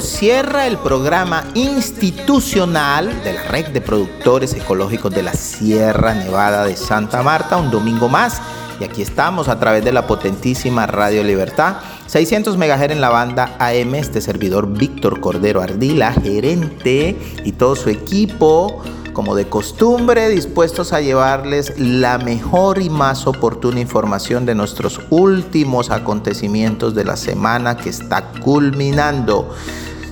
Cierra el programa institucional de la Red de Productores Ecológicos de la Sierra Nevada de Santa Marta, un domingo más. Y aquí estamos a través de la potentísima Radio Libertad, 600 MHz en la banda AM, este servidor Víctor Cordero Ardila, gerente y todo su equipo como de costumbre, dispuestos a llevarles la mejor y más oportuna información de nuestros últimos acontecimientos de la semana que está culminando.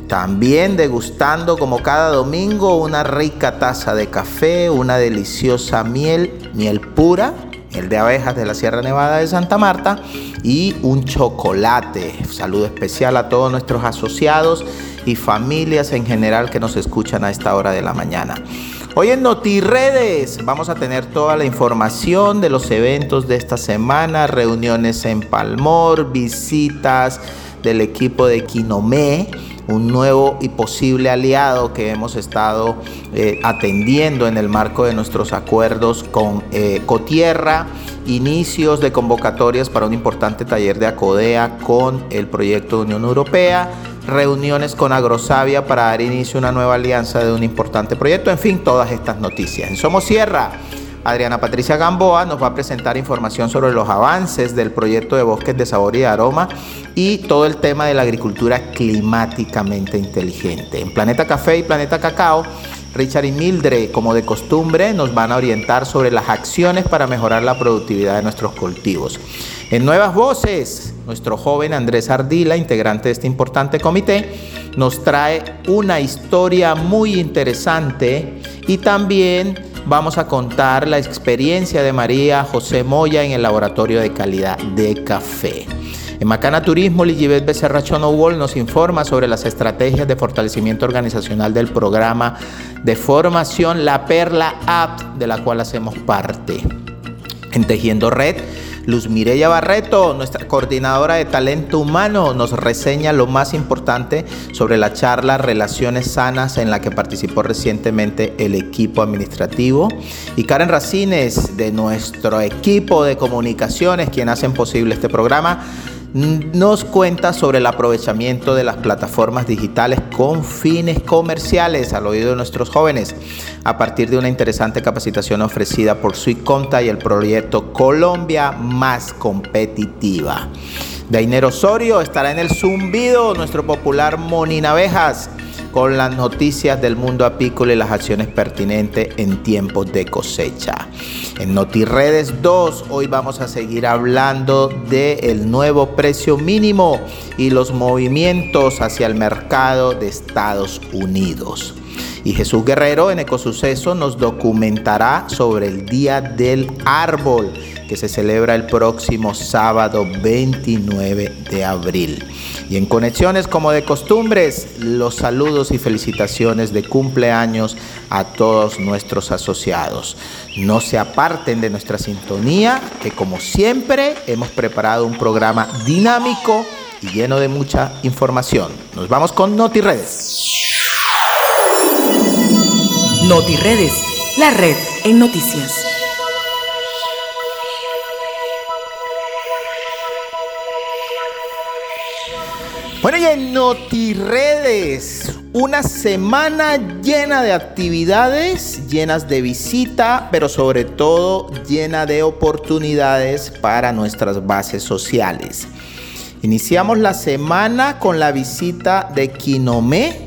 También degustando como cada domingo una rica taza de café, una deliciosa miel, miel pura, el de abejas de la Sierra Nevada de Santa Marta y un chocolate. Saludo especial a todos nuestros asociados y familias en general que nos escuchan a esta hora de la mañana. Hoy en NotiRedes vamos a tener toda la información de los eventos de esta semana, reuniones en Palmor, visitas del equipo de Quinomé, un nuevo y posible aliado que hemos estado eh, atendiendo en el marco de nuestros acuerdos con eh, Cotierra, inicios de convocatorias para un importante taller de ACODEA con el proyecto de Unión Europea reuniones con Agrosavia para dar inicio a una nueva alianza de un importante proyecto, en fin, todas estas noticias. En Somos Sierra, Adriana Patricia Gamboa nos va a presentar información sobre los avances del proyecto de bosques de sabor y de aroma y todo el tema de la agricultura climáticamente inteligente. En Planeta Café y Planeta Cacao, Richard y Mildred, como de costumbre, nos van a orientar sobre las acciones para mejorar la productividad de nuestros cultivos. En Nuevas Voces, nuestro joven Andrés Ardila, integrante de este importante comité, nos trae una historia muy interesante y también vamos a contar la experiencia de María José Moya en el laboratorio de calidad de café. En Macana Turismo, Ligibet Becerra Wall nos informa sobre las estrategias de fortalecimiento organizacional del programa de formación La Perla App, de la cual hacemos parte. En Tejiendo Red, Luz Mireya Barreto, nuestra coordinadora de talento humano, nos reseña lo más importante sobre la charla Relaciones Sanas en la que participó recientemente el equipo administrativo. Y Karen Racines, de nuestro equipo de comunicaciones, quien hacen posible este programa, nos cuenta sobre el aprovechamiento de las plataformas digitales con fines comerciales al oído de nuestros jóvenes a partir de una interesante capacitación ofrecida por Suiconta y el proyecto Colombia más competitiva. Dainer Osorio estará en el zumbido, nuestro popular Moninavejas con las noticias del mundo apícola y las acciones pertinentes en tiempos de cosecha. En NotiRedes 2 hoy vamos a seguir hablando del nuevo precio mínimo y los movimientos hacia el mercado de Estados Unidos. Y Jesús Guerrero en Ecosuceso nos documentará sobre el Día del Árbol que se celebra el próximo sábado 29 de abril. Y en conexiones como de costumbres, los saludos y felicitaciones de cumpleaños a todos nuestros asociados. No se aparten de nuestra sintonía, que como siempre hemos preparado un programa dinámico y lleno de mucha información. Nos vamos con NotiRedes. NotiRedes, la red en noticias. Bueno, y en NotiRedes, una semana llena de actividades, llenas de visita, pero sobre todo llena de oportunidades para nuestras bases sociales. Iniciamos la semana con la visita de Quinomé,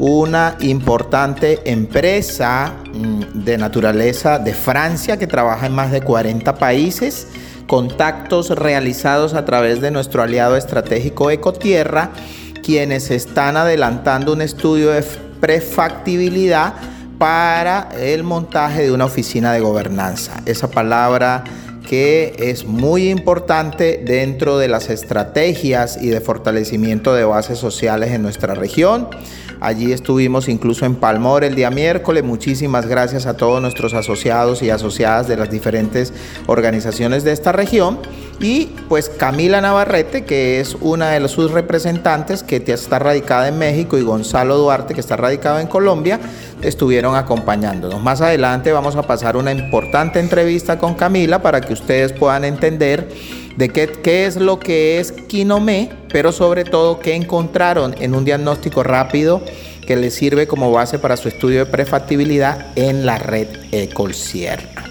una importante empresa mm, de naturaleza de Francia que trabaja en más de 40 países contactos realizados a través de nuestro aliado estratégico Ecotierra, quienes están adelantando un estudio de prefactibilidad para el montaje de una oficina de gobernanza. Esa palabra que es muy importante dentro de las estrategias y de fortalecimiento de bases sociales en nuestra región. Allí estuvimos incluso en Palmor el día miércoles. Muchísimas gracias a todos nuestros asociados y asociadas de las diferentes organizaciones de esta región. Y pues Camila Navarrete, que es una de sus representantes que está radicada en México, y Gonzalo Duarte, que está radicado en Colombia, estuvieron acompañándonos. Más adelante vamos a pasar una importante entrevista con Camila para que ustedes puedan entender de qué, es lo que es Quinomé, pero sobre todo qué encontraron en un diagnóstico rápido que les sirve como base para su estudio de prefactibilidad en la red Ecolsierra.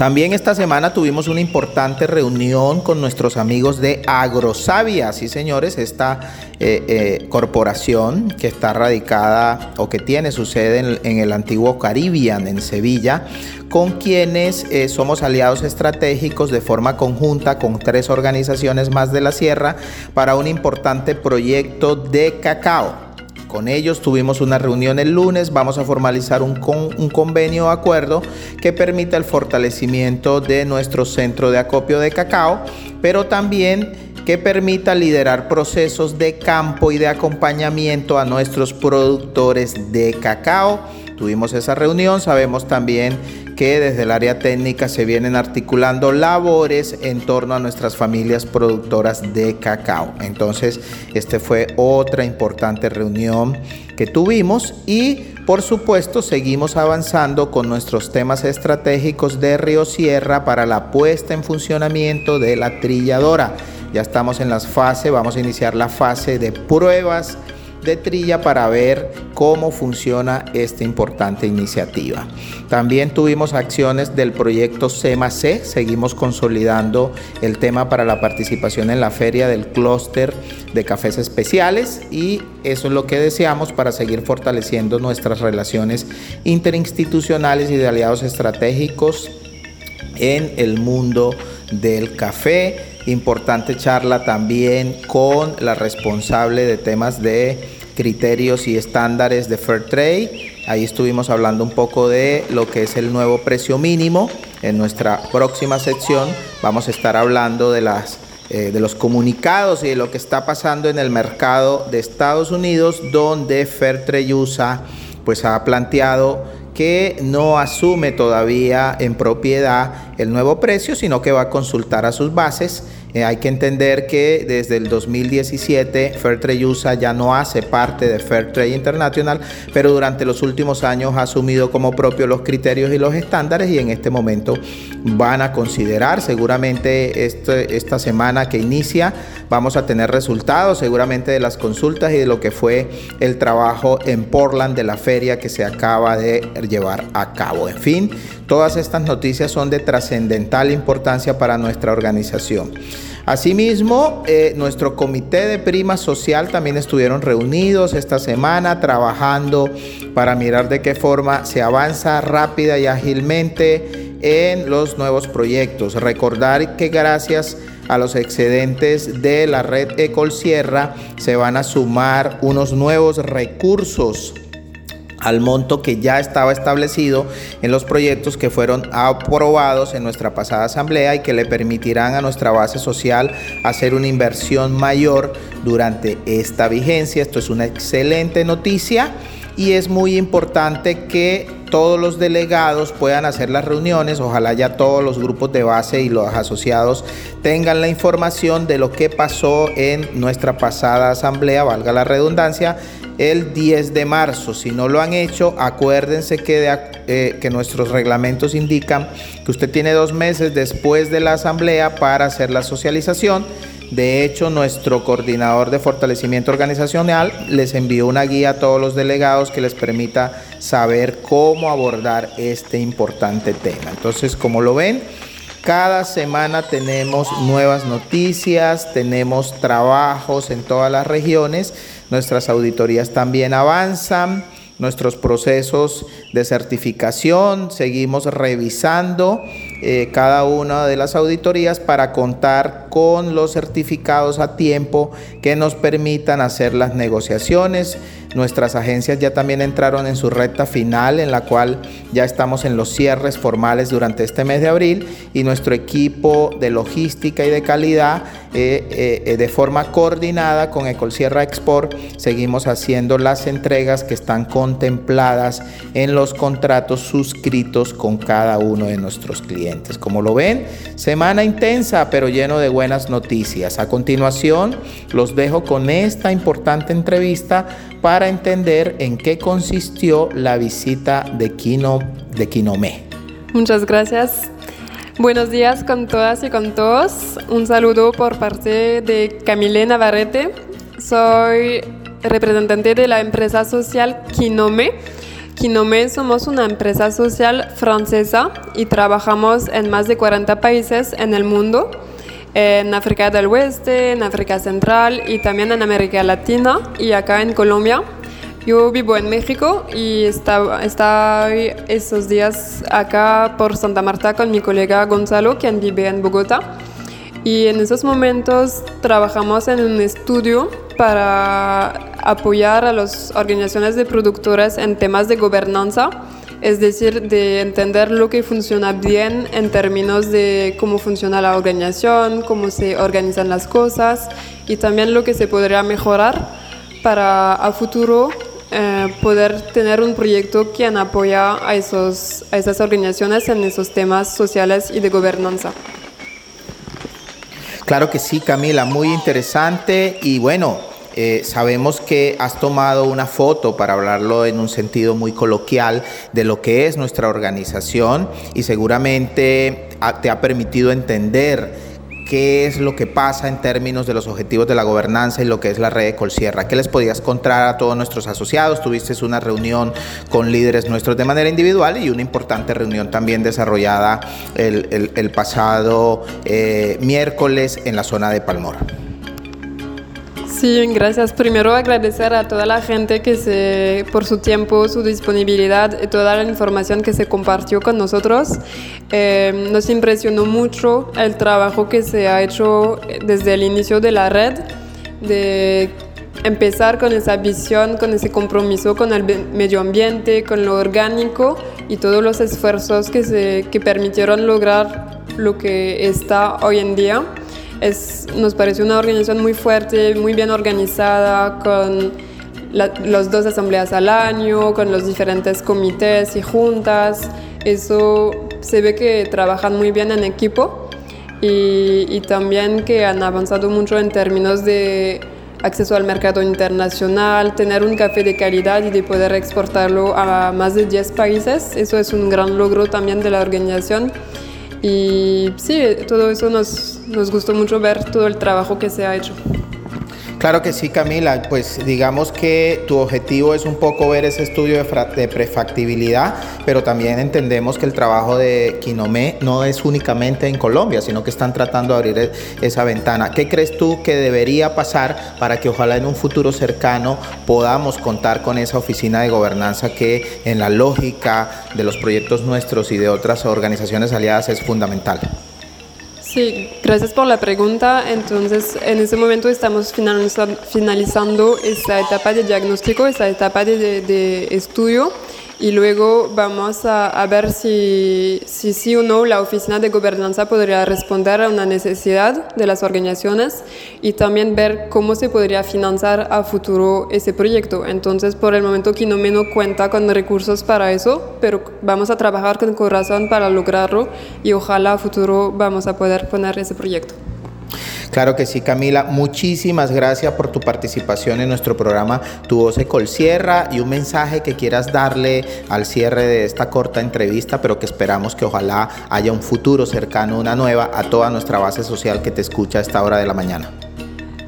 También esta semana tuvimos una importante reunión con nuestros amigos de Agrosavia, sí señores, esta eh, eh, corporación que está radicada o que tiene su sede en, el antiguo Caribbean, en Sevilla, con quienes eh, somos aliados estratégicos de forma conjunta con tres organizaciones más de la Sierra para un importante proyecto de cacao con ellos. Tuvimos una reunión el lunes, vamos a formalizar un, un convenio o acuerdo que permita el fortalecimiento de nuestro centro de acopio de cacao, pero también que permita liderar procesos de campo y de acompañamiento a nuestros productores de cacao. Tuvimos esa reunión, sabemos también que desde el área técnica se vienen articulando labores en torno a nuestras familias productoras de cacao. Entonces, este fue otra importante reunión que tuvimos y por supuesto seguimos avanzando con nuestros temas estratégicos de Río Sierra para la puesta en funcionamiento de la trilladora. Ya estamos en las fases, vamos a iniciar la fase de pruebas de trilla para ver cómo funciona esta importante iniciativa. También tuvimos acciones del proyecto C, seguimos consolidando el tema para la participación en la feria del clúster de cafés especiales y eso es lo que deseamos para seguir fortaleciendo nuestras relaciones interinstitucionales y de aliados estratégicos en el mundo del café importante charla también con la responsable de temas de criterios y estándares de Fair Trade. Ahí estuvimos hablando un poco de lo que es el nuevo precio mínimo. En nuestra próxima sección vamos a estar hablando de las eh, de los comunicados y de lo que está pasando en el mercado de Estados Unidos, donde Fairtrade USA pues ha planteado que no asume todavía en propiedad el nuevo precio, sino que va a consultar a sus bases eh, hay que entender que desde el 2017 Fairtrade USA ya no hace parte de Fairtrade International, pero durante los últimos años ha asumido como propio los criterios y los estándares y en este momento van a considerar seguramente este, esta semana que inicia vamos a tener resultados seguramente de las consultas y de lo que fue el trabajo en Portland de la feria que se acaba de llevar a cabo. En fin, todas estas noticias son de trascendental importancia para nuestra organización. Asimismo, eh, nuestro comité de prima social también estuvieron reunidos esta semana trabajando para mirar de qué forma se avanza rápida y ágilmente en los nuevos proyectos. Recordar que gracias a los excedentes de la red Ecol Sierra se van a sumar unos nuevos recursos al monto que ya estaba establecido en los proyectos que fueron aprobados en nuestra pasada asamblea y que le permitirán a nuestra base social hacer una inversión mayor durante esta vigencia. Esto es una excelente noticia y es muy importante que todos los delegados puedan hacer las reuniones, ojalá ya todos los grupos de base y los asociados tengan la información de lo que pasó en nuestra pasada asamblea, valga la redundancia, el 10 de marzo. Si no lo han hecho, acuérdense que, eh, que nuestros reglamentos indican que usted tiene dos meses después de la asamblea para hacer la socialización. De hecho, nuestro coordinador de fortalecimiento organizacional les envió una guía a todos los delegados que les permita saber cómo abordar este importante tema. Entonces, como lo ven, cada semana tenemos nuevas noticias, tenemos trabajos en todas las regiones Nuestras auditorías también avanzan, nuestros procesos de certificación, seguimos revisando eh, cada una de las auditorías para contar con los certificados a tiempo que nos permitan hacer las negociaciones Nuestras agencias ya también entraron en su recta final, en la cual ya estamos en los cierres formales durante este mes de abril y nuestro equipo de logística y de calidad eh, eh, de forma coordinada con Ecolsierra Export seguimos haciendo las entregas que están contempladas en los contratos suscritos con cada uno de nuestros clientes. Como lo ven, semana intensa pero lleno de buenas noticias. A continuación, los dejo con esta importante entrevista para entender en qué consistió la visita de Kino Quinomé. Muchas gracias. Buenos días con todas y con todos. Un saludo por parte de Camille Navarrete. Soy representante de la empresa social Kinome. Kinome somos una empresa social francesa y trabajamos en más de 40 países en el mundo, en África del Oeste, en África Central y también en América Latina y acá en Colombia. Yo vivo en México y estoy estos días acá por Santa Marta con mi colega Gonzalo, quien vive en Bogotá. Y en esos momentos trabajamos en un estudio para apoyar a las organizaciones de productores en temas de gobernanza, es decir, de entender lo que funciona bien en términos de cómo funciona la organización, cómo se organizan las cosas y también lo que se podría mejorar para a futuro eh, poder tener un proyecto que apoya a, esos, a esas organizaciones en esos temas sociales y de gobernanza. Claro que sí, Camila, muy interesante. Y bueno, eh, sabemos que has tomado una foto para hablarlo en un sentido muy coloquial de lo que es nuestra organización y seguramente te ha permitido entender qué es lo que pasa en términos de los objetivos de la gobernanza y lo que es la red de Colsierra. ¿Qué les podías contar a todos nuestros asociados? Tuviste una reunión con líderes nuestros de manera individual y una importante reunión también desarrollada el, pasado eh, miércoles en la zona de Palmora. Sí, gracias. Primero agradecer a toda la gente que se, por su tiempo, su disponibilidad y toda la información que se compartió con nosotros. Eh, nos impresionó mucho el trabajo que se ha hecho desde el inicio de la red, de empezar con esa visión, con ese compromiso con el medio ambiente, con lo orgánico y todos los esfuerzos que, se, que permitieron lograr lo que está hoy en día nos parece una organización muy fuerte, muy bien organizada, con las dos asambleas al año, con los diferentes comités y juntas. Eso se ve que trabajan muy bien en equipo y, y también que han avanzado mucho en términos de acceso al mercado internacional, tener un café de calidad y de poder exportarlo a más de 10 países. Eso es un gran logro también de la organización. Y sí, todo eso nos, nos gustó mucho ver todo el trabajo que se ha hecho. Claro que sí, Camila. Pues digamos que tu objetivo es un poco ver ese estudio de, prefactibilidad, pero también entendemos que el trabajo de Quinomé no es únicamente en Colombia, sino que están tratando de abrir e, esa ventana. ¿Qué crees tú que debería pasar para que ojalá en un futuro cercano podamos contar con esa oficina de gobernanza que en la lógica de los proyectos nuestros y de otras organizaciones aliadas es fundamental? Sí, gracias por la pregunta. Entonces, en ese momento estamos finalizando esta etapa de diagnóstico, esta etapa de, de estudio y luego vamos a, ver si, si, sí o no la oficina de gobernanza podría responder a una necesidad de las organizaciones y también ver cómo se podría financiar a futuro ese proyecto. Entonces, por el momento, Quinomeno cuenta con recursos para eso, pero vamos a trabajar con corazón para lograrlo y ojalá a futuro vamos a poder poner ese proyecto. Claro que sí, Camila. Muchísimas gracias por tu participación en nuestro programa Tu Voz Colsierra y un mensaje que quieras darle al cierre de esta corta entrevista, pero que esperamos que ojalá haya un futuro cercano, una nueva, a toda nuestra base social que te escucha a esta hora de la mañana.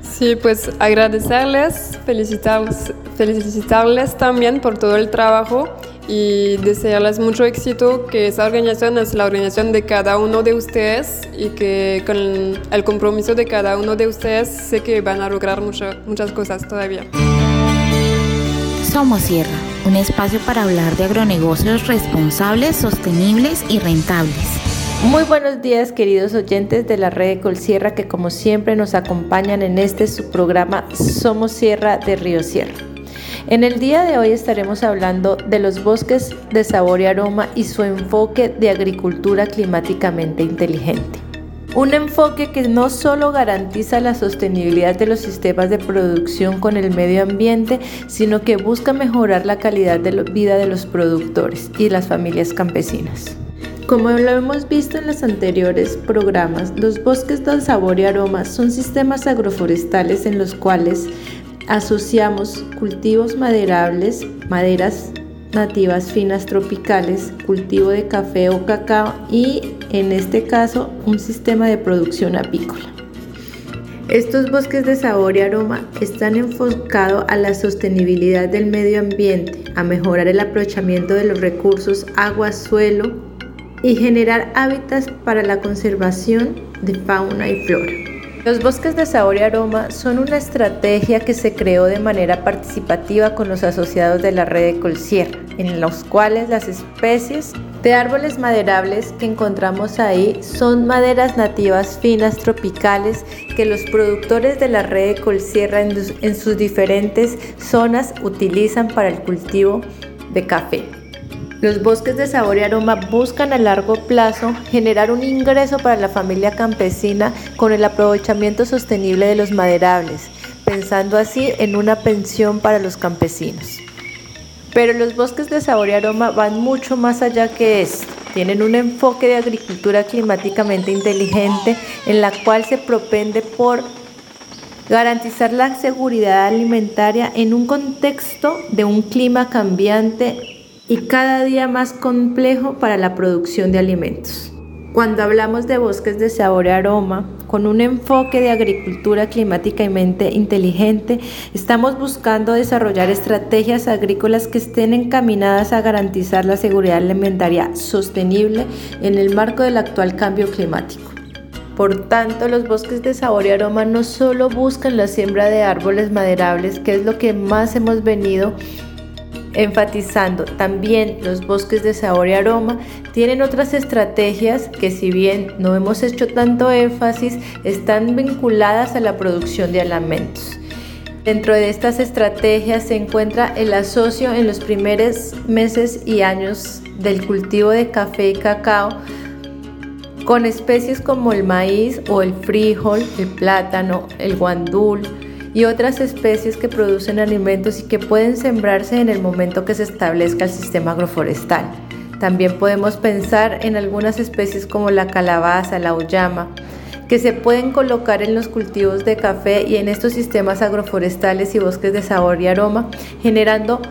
Sí, pues agradecerles, felicitarles, felicitarles también por todo el trabajo y desearles mucho éxito, que esa organización es la organización de cada uno de ustedes y que con el compromiso de cada uno de ustedes sé que van a lograr muchas cosas todavía. Somos Sierra, un espacio para hablar de agronegocios responsables, sostenibles y rentables. Muy buenos días queridos oyentes de la red de Colsierra que como siempre nos acompañan en este su programa Somos Sierra de Río Sierra. En el día de hoy estaremos hablando de los bosques de sabor y aroma y su enfoque de agricultura climáticamente inteligente. Un enfoque que no solo garantiza la sostenibilidad de los sistemas de producción con el medio ambiente, sino que busca mejorar la calidad de vida de los productores y las familias campesinas. Como lo hemos visto en los anteriores programas, los bosques de sabor y aroma son sistemas agroforestales en los cuales asociamos cultivos maderables, maderas nativas finas tropicales, cultivo de café o cacao y en este caso un sistema de producción apícola. Estos bosques de sabor y aroma están enfocados a la sostenibilidad del medio ambiente, a mejorar el aprovechamiento de los recursos agua, suelo y generar hábitats para la conservación de fauna y flora. Los bosques de sabor y aroma son una estrategia que se creó de manera participativa con los asociados de la red de Colsierra, en los cuales las especies de árboles maderables que encontramos ahí son maderas nativas finas tropicales que los productores de la red de Colsierra en sus diferentes zonas utilizan para el cultivo de café. Los bosques de sabor y aroma buscan a largo plazo generar un ingreso para la familia campesina con el aprovechamiento sostenible de los maderables, pensando así en una pensión para los campesinos. Pero los bosques de sabor y aroma van mucho más allá que esto. Tienen un enfoque de agricultura climáticamente inteligente en la cual se propende por garantizar la seguridad alimentaria en un contexto de un clima cambiante y cada día más complejo para la producción de alimentos. Cuando hablamos de bosques de sabor y aroma, con un enfoque de agricultura climáticamente inteligente, estamos buscando desarrollar estrategias agrícolas que estén encaminadas a garantizar la seguridad alimentaria sostenible en el marco del actual cambio climático. Por tanto, los bosques de sabor y aroma no solo buscan la siembra de árboles maderables, que es lo que más hemos venido enfatizando también los bosques de sabor y aroma, tienen otras estrategias que si bien no hemos hecho tanto énfasis, están vinculadas a la producción de alimentos. Dentro de estas estrategias se encuentra el asocio en los primeros meses y años del cultivo de café y cacao con especies como el maíz o el frijol, el plátano, el guandul, y otras especies que producen alimentos y que pueden sembrarse en el momento que se establezca el sistema agroforestal. También podemos pensar en algunas especies como la calabaza, la uyama, que se pueden colocar en los cultivos de café y en estos sistemas agroforestales y bosques de sabor y aroma, generando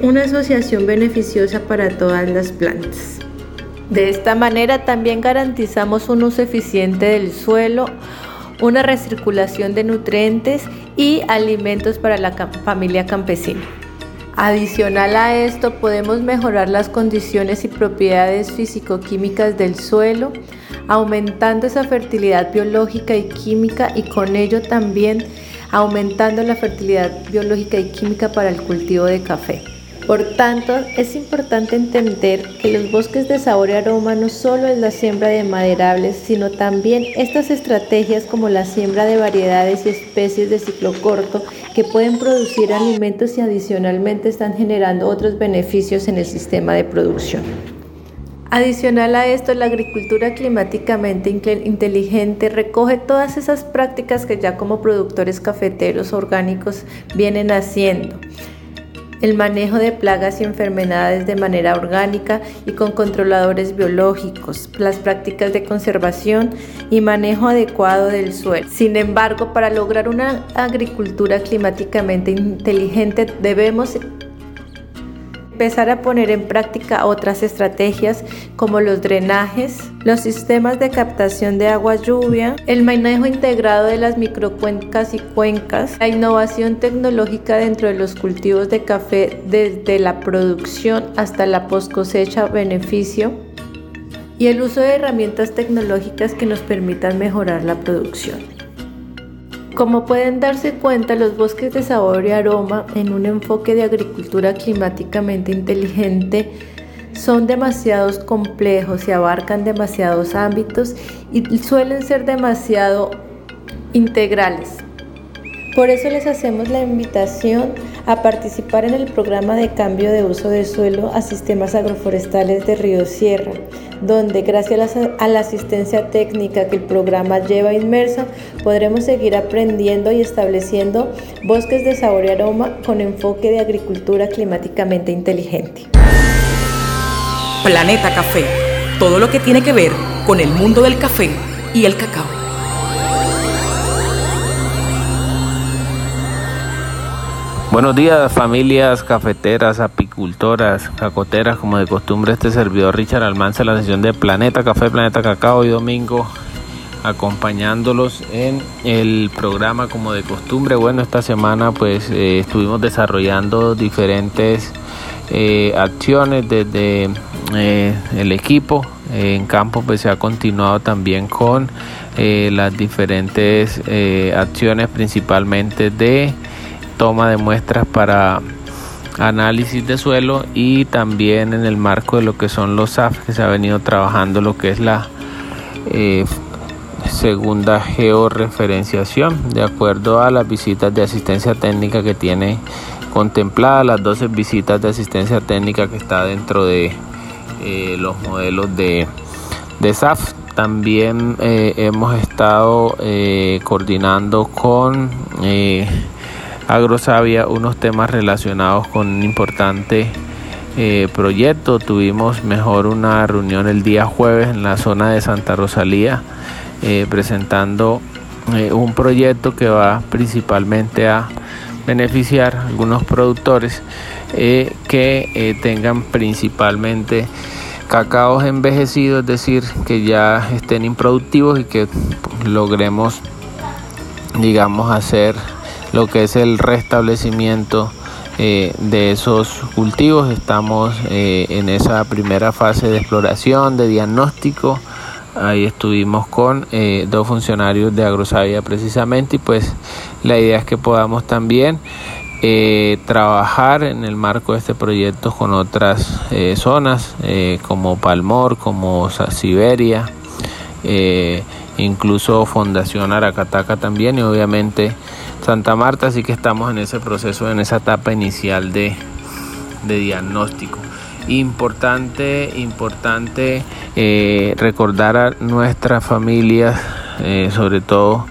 una asociación beneficiosa para todas las plantas. De esta manera también garantizamos un uso eficiente del suelo, una recirculación de nutrientes y alimentos para la familia campesina. Adicional a esto, podemos mejorar las condiciones y propiedades físico-químicas del suelo, aumentando esa fertilidad biológica y química y con ello también aumentando la fertilidad biológica y química para el cultivo de café. Por tanto, es importante entender que los bosques de sabor y aroma no solo es la siembra de maderables, sino también estas estrategias como la siembra de variedades y especies de ciclo corto que pueden producir alimentos y adicionalmente están generando otros beneficios en el sistema de producción. Adicional a esto, la agricultura climáticamente inteligente recoge todas esas prácticas que ya como productores cafeteros orgánicos vienen haciendo el manejo de plagas y enfermedades de manera orgánica y con controladores biológicos, las prácticas de conservación y manejo adecuado del suelo. Sin embargo, para lograr una agricultura climáticamente inteligente debemos empezar a poner en práctica otras estrategias como los drenajes, los sistemas de captación de agua lluvia, el manejo integrado de las microcuencas y cuencas, la innovación tecnológica dentro de los cultivos de café desde la producción hasta la post cosecha beneficio y el uso de herramientas tecnológicas que nos permitan mejorar la producción. Como pueden darse cuenta, los bosques de sabor y aroma en un enfoque de agricultura climáticamente inteligente son demasiados complejos y abarcan demasiados ámbitos y suelen ser demasiado integrales. Por eso les hacemos la invitación a participar en el programa de cambio de uso de suelo a sistemas agroforestales de Río Sierra, donde gracias a la asistencia técnica que el programa lleva inmersa, podremos seguir aprendiendo y estableciendo bosques de sabor y aroma con enfoque de agricultura climáticamente inteligente. Planeta Café, todo lo que tiene que ver con el mundo del café y el cacao. Buenos días familias cafeteras, apicultoras cacoteras, como de costumbre este servidor Richard Almanza la sesión de Planeta Café, Planeta Cacao y domingo acompañándolos en el programa como de costumbre. Bueno, esta semana pues eh, estuvimos desarrollando diferentes eh, acciones desde eh, el equipo. en campo pues se ha continuado también con las diferentes acciones principalmente de toma de muestras para análisis de suelo y también en el marco de lo que son los SAF que se ha venido trabajando lo que es la segunda georreferenciación de acuerdo a las visitas de asistencia técnica que tiene contemplada las 12 visitas de asistencia técnica que está dentro de eh, los modelos de, de SAF. También eh, hemos estado eh, coordinando con Agrosavia unos temas relacionados con un importante proyecto. Tuvimos mejor una reunión el día jueves en la zona de Santa Rosalía eh, presentando eh, un proyecto que va principalmente a beneficiar a algunos productores eh, que tengan principalmente cacaos envejecidos, es decir, que ya estén improductivos y que logremos, digamos, hacer lo que es el restablecimiento de esos cultivos. Estamos en esa primera fase de exploración, de diagnóstico Ahí estuvimos con eh, dos funcionarios de Agrosavia precisamente y pues la idea es que podamos también eh, trabajar en el marco de este proyecto con otras eh, zonas como Palmor, como Siberia, incluso Fundación Aracataca también y obviamente Santa Marta, así que estamos en ese proceso, en esa etapa inicial de diagnóstico importante, importante eh, recordar a nuestras familias, eh, sobre todo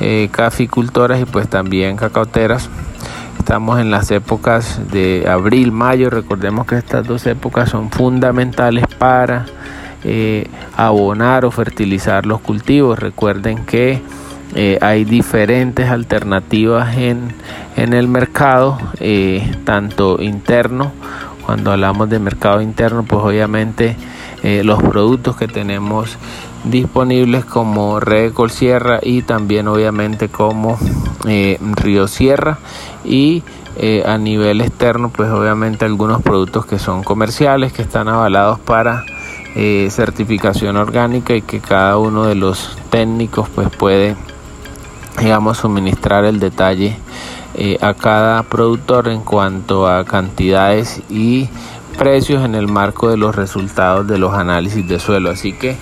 eh, caficultoras y pues también cacauteras. Estamos en las épocas de abril, mayo. Recordemos que estas dos épocas son fundamentales para abonar o fertilizar los cultivos. Recuerden que hay diferentes alternativas en, en el mercado, tanto interno cuando hablamos de mercado interno, pues obviamente eh, los productos que tenemos disponibles como Red Sierra y también obviamente como eh, Río Sierra. Y eh, a nivel externo pues obviamente algunos productos que son comerciales que están avalados para certificación orgánica y que cada uno de los técnicos pues puede digamos suministrar el detalle eh, a cada productor en cuanto a cantidades y precios en el marco de los resultados de los análisis de suelo. Así que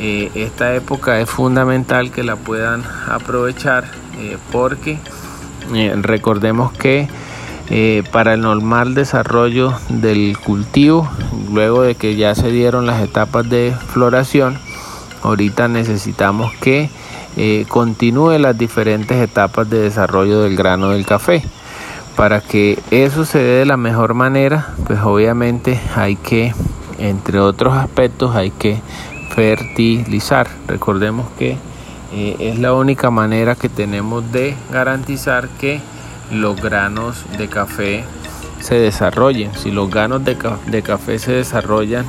eh, esta época es fundamental que la puedan aprovechar eh, porque recordemos que para el normal desarrollo del cultivo, luego de que ya se dieron las etapas de floración, ahorita necesitamos que eh, continúe las diferentes etapas de desarrollo del grano del café. Para que eso se dé de la mejor manera, pues obviamente hay que, entre otros aspectos, hay que fertilizar. Recordemos que eh, es la única manera que tenemos de garantizar que los granos de café se desarrollen. Si los granos de, de café se desarrollan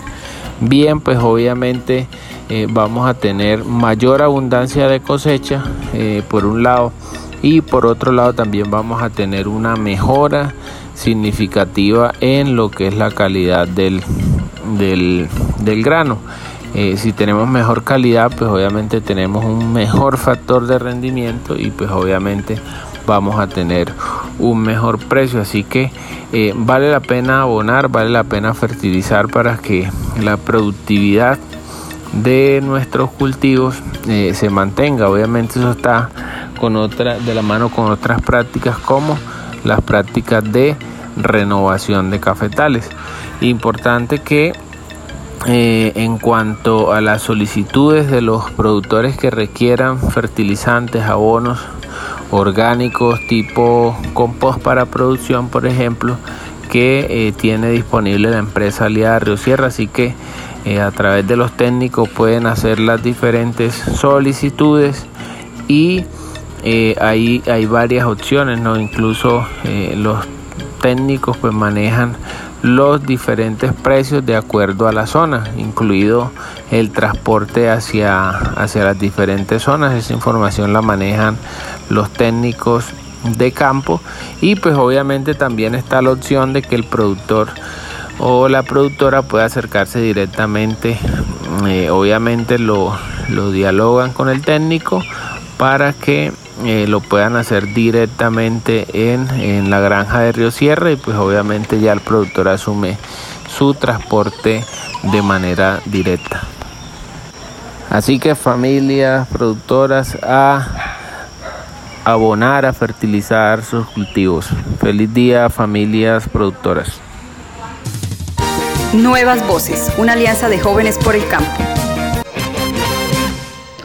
bien, pues obviamente eh, vamos a tener mayor abundancia de cosecha eh, por un lado y por otro lado también vamos a tener una mejora significativa en lo que es la calidad del, del, grano. Eh, si tenemos mejor calidad, pues obviamente tenemos un mejor factor de rendimiento y pues obviamente vamos a tener un mejor precio. Así que vale la pena abonar, vale la pena fertilizar para que la productividad de nuestros cultivos eh, se mantenga. Obviamente eso está con otra, de la mano con otras prácticas como las prácticas de renovación de cafetales. Importante que eh, en cuanto a las solicitudes de los productores que requieran fertilizantes, abonos orgánicos tipo compost para producción, por ejemplo, que eh, tiene disponible la empresa aliada Río Sierra. Así que eh, a través de los técnicos pueden hacer las diferentes solicitudes y eh, ahí hay varias opciones, ¿no? incluso eh, los técnicos pues manejan los diferentes precios de acuerdo a la zona, incluido el transporte hacia, hacia las diferentes zonas. Esa información la manejan los técnicos de campo y pues obviamente también está la opción de que el productor o la productora pueda acercarse directamente eh, obviamente lo, lo, dialogan con el técnico para que eh, lo puedan hacer directamente en, en, la granja de Río Sierra y pues obviamente ya el productor asume su transporte de manera directa así que familias productoras a abonar, a fertilizar sus cultivos. Feliz día familias productoras. Nuevas Voces, una alianza de jóvenes por el campo.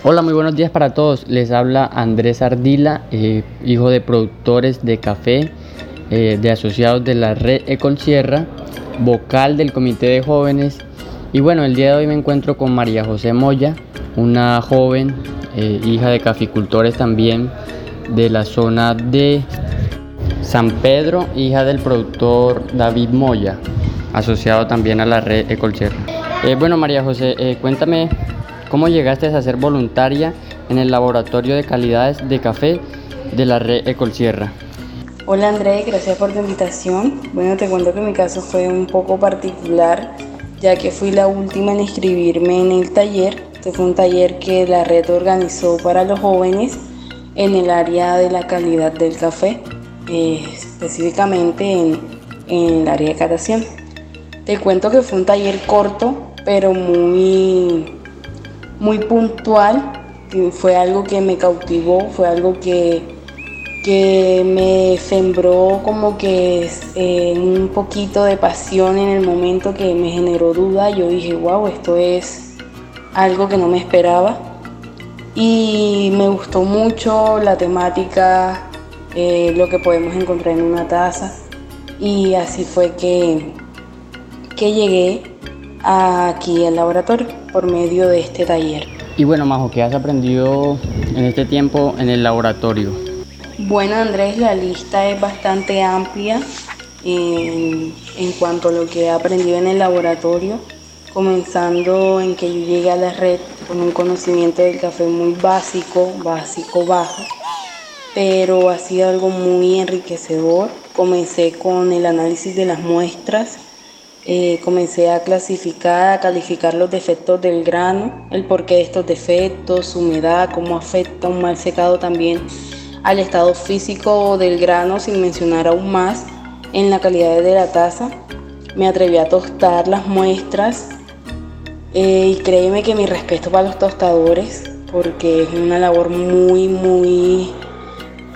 Hola, muy buenos días para todos. Les habla Andrés Ardila, eh, hijo de productores de café, eh, de asociados de la red Ecol Sierra, vocal del Comité de Jóvenes. Y bueno, el día de hoy me encuentro con María José Moya, una joven, eh, hija de caficultores también, de la zona de San Pedro, hija del productor David Moya, asociado también a la red Ecolcher. Eh, bueno, María José, eh, cuéntame cómo llegaste a ser voluntaria en el laboratorio de calidades de café de la red Ecolsierra. Hola André, gracias por tu invitación. Bueno, te cuento que mi caso fue un poco particular, ya que fui la última en inscribirme en el taller. Este fue un taller que la red organizó para los jóvenes en el área de la calidad del café, eh, específicamente en, en, el área de catación. Te cuento que fue un taller corto, pero muy, muy puntual. Fue algo que me cautivó, fue algo que, que me sembró como que eh, un poquito de pasión en el momento que me generó duda. Yo dije, wow, esto es algo que no me esperaba y me gustó mucho la temática, eh, lo que podemos encontrar en una taza y así fue que, que llegué aquí al laboratorio por medio de este taller. Y bueno, Majo, ¿qué has aprendido en este tiempo en el laboratorio? Bueno, Andrés, la lista es bastante amplia en, en cuanto a lo que he aprendido en el laboratorio, comenzando en que yo llegué a la red con un conocimiento del café muy básico, básico bajo, pero ha sido algo muy enriquecedor. Comencé con el análisis de las muestras, eh, comencé a clasificar, a calificar los defectos del grano, el porqué de estos defectos, su humedad, cómo afecta un mal secado también al estado físico del grano, sin mencionar aún más en la calidad de la taza. Me atreví a tostar las muestras eh, y créeme que mi respeto para los tostadores, porque es una labor muy, muy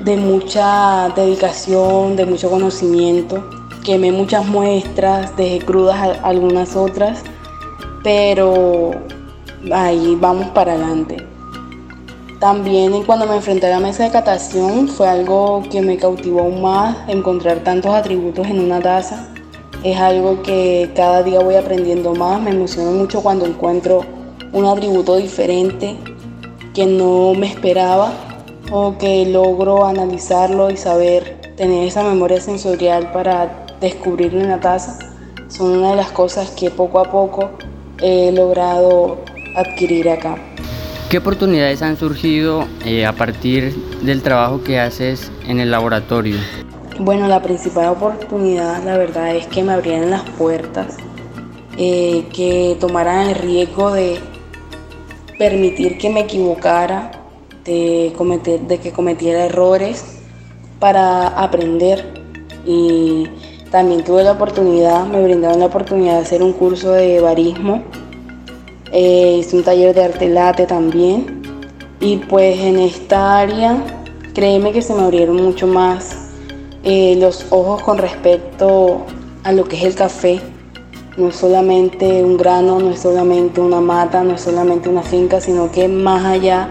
de mucha dedicación, de mucho conocimiento. Quemé muchas muestras, dejé crudas algunas otras, pero ahí vamos para adelante. También cuando me enfrenté a la mesa de catación fue algo que me cautivó aún más, encontrar tantos atributos en una taza es algo que cada día voy aprendiendo más. Me emociona mucho cuando encuentro un atributo diferente que no me esperaba o que logro analizarlo y saber tener esa memoria sensorial para descubrirlo en la taza. Son una de las cosas que poco a poco he logrado adquirir acá. ¿Qué oportunidades han surgido eh, a partir del trabajo que haces en el laboratorio? Bueno, la principal oportunidad, la verdad, es que me abrieran las puertas, eh, que tomaran el riesgo de permitir que me equivocara, de, cometer, de que cometiera errores para aprender. Y también tuve la oportunidad, me brindaron la oportunidad de hacer un curso de barismo. Eh, hice un taller de arte late también. Y pues en esta área, créeme que se me abrieron mucho más eh, los ojos con respecto a lo que es el café. No es solamente un grano, no es solamente una mata, no es solamente una finca, sino que más allá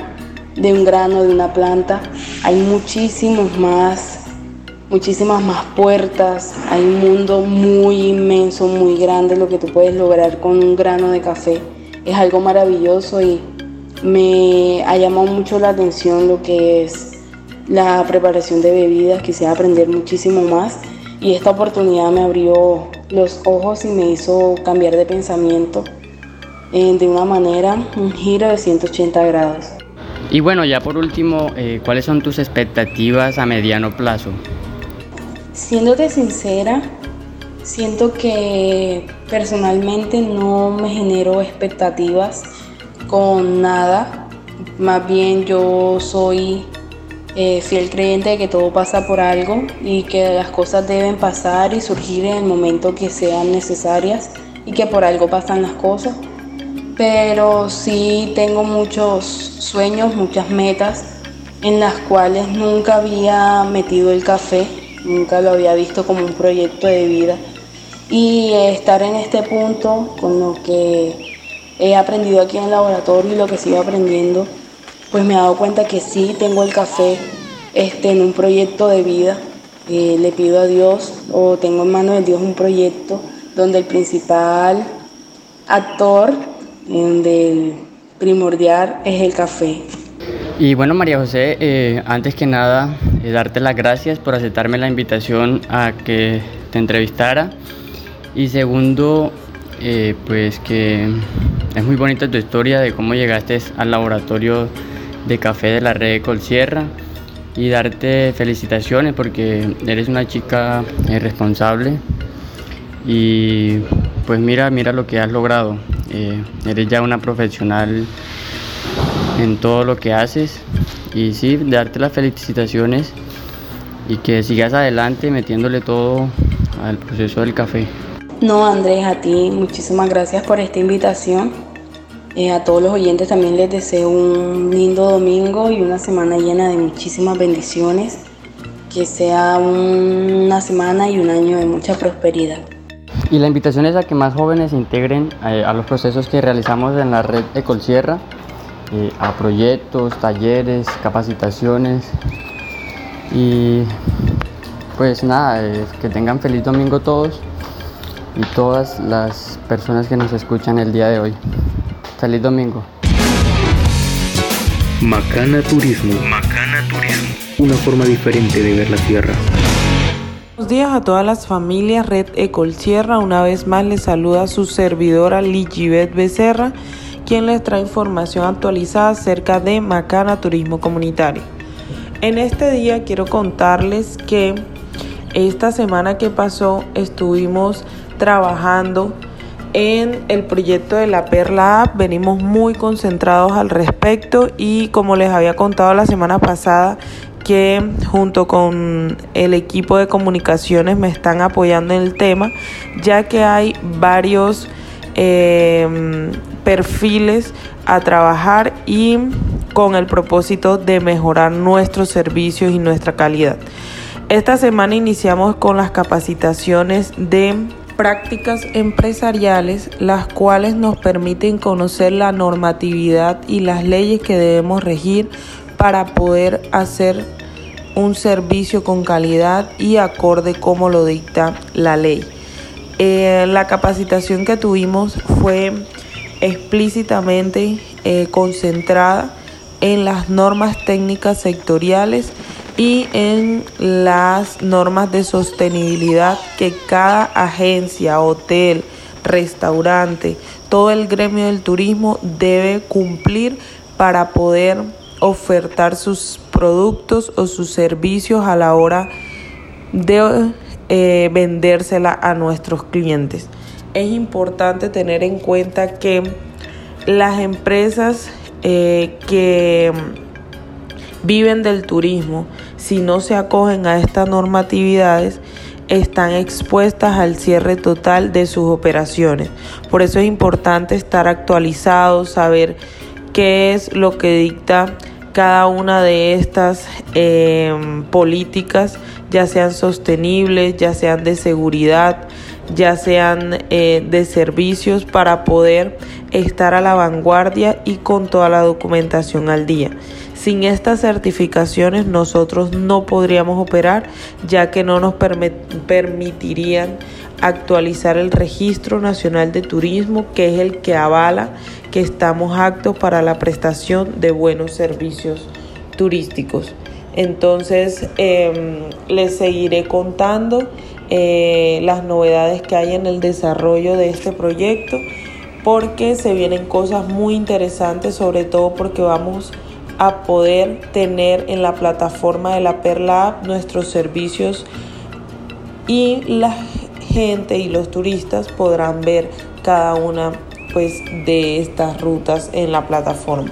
de un grano, de una planta, hay muchísimos más, muchísimas más puertas, hay un mundo muy inmenso, muy grande, lo que tú puedes lograr con un grano de café. Es algo maravilloso y me ha llamado mucho la atención lo que es la preparación de bebidas, quisiera aprender muchísimo más y esta oportunidad me abrió los ojos y me hizo cambiar de pensamiento eh, de una manera, un giro de 180 grados. Y bueno, ya por último, eh, ¿cuáles son tus expectativas a mediano plazo? Siéndote sincera, siento que personalmente no me genero expectativas con nada. Más bien yo soy eh, fiel creyente de que todo pasa por algo y que las cosas deben pasar y surgir en el momento que sean necesarias y que por algo pasan las cosas. Pero sí tengo muchos sueños, muchas metas en las cuales nunca había metido el café, nunca lo había visto como un proyecto de vida. Y estar en este punto con lo que he aprendido aquí en el laboratorio y lo que sigo aprendiendo pues me he dado cuenta que sí tengo el café este, en un proyecto de vida. Eh, le pido a Dios o tengo en manos de Dios un proyecto donde el principal actor, donde el primordial es el café. Y bueno, María José, eh, antes que nada, eh, darte las gracias por aceptarme la invitación a que te entrevistara. Y segundo, pues que es muy bonita tu historia de cómo llegaste al laboratorio de café de la red Colsierra y darte felicitaciones porque eres una chica eh, responsable y pues mira, mira lo que has logrado. Eh, eres ya una profesional en todo lo que haces y sí, darte las felicitaciones y que sigas adelante metiéndole todo al proceso del café. No, Andrés, a ti muchísimas gracias por esta invitación. Eh, a todos los oyentes también les deseo un lindo domingo y una semana llena de muchísimas bendiciones. Que sea una semana y un año de mucha prosperidad. Y la invitación es a que más jóvenes se integren eh, a los procesos que realizamos en la red Ecolsierra, eh, a proyectos, talleres, capacitaciones. Y pues nada, que tengan feliz domingo todos y todas las personas que nos escuchan el día de hoy. Feliz domingo. Macana Turismo. Macana Turismo. Una forma diferente de ver la tierra. Buenos días a todas las familias Red Ecol Sierra. Una vez más les saluda su servidora Ligibet Becerra, quien les trae información actualizada acerca de Macana Turismo Comunitario. En este día quiero contarles que esta semana que pasó estuvimos trabajando en el proyecto de la Perla App. Venimos muy concentrados al respecto y como les había contado la semana pasada que junto con el equipo de comunicaciones me están apoyando en el tema, ya que hay varios em, perfiles a trabajar y con el propósito de mejorar nuestros servicios y nuestra calidad. Esta semana iniciamos con las capacitaciones de prácticas empresariales las cuales nos permiten conocer la normatividad y las leyes que debemos regir para poder hacer un servicio con calidad y acorde como lo dicta la ley. Eh, la capacitación que tuvimos fue explícitamente eh, concentrada en las normas técnicas sectoriales y en las normas de sostenibilidad que cada agencia, hotel, restaurante, todo el gremio del turismo debe cumplir para poder ofertar sus productos o sus servicios a la hora de eh, vendérsela a nuestros clientes. Es importante tener en cuenta que las empresas eh, que viven del turismo, si no se acogen a estas normatividades, están expuestas al cierre total de sus operaciones. Por eso es importante estar actualizados, saber qué es lo que dicta cada una de estas em, políticas, ya sean sostenibles, ya sean de seguridad, ya sean eh, de servicios, para poder estar a la vanguardia y con toda la documentación al día. Sin estas certificaciones nosotros no podríamos operar ya que no nos permitirían actualizar el Registro Nacional de Turismo que es el que avala que estamos aptos para la prestación de buenos servicios turísticos. Entonces em, les seguiré contando eh, las novedades que hay en el desarrollo de este proyecto porque se vienen cosas muy interesantes, sobre todo porque vamos a poder tener en la plataforma de la Perla App nuestros servicios y la gente y los turistas podrán ver cada una pues de estas rutas en la plataforma.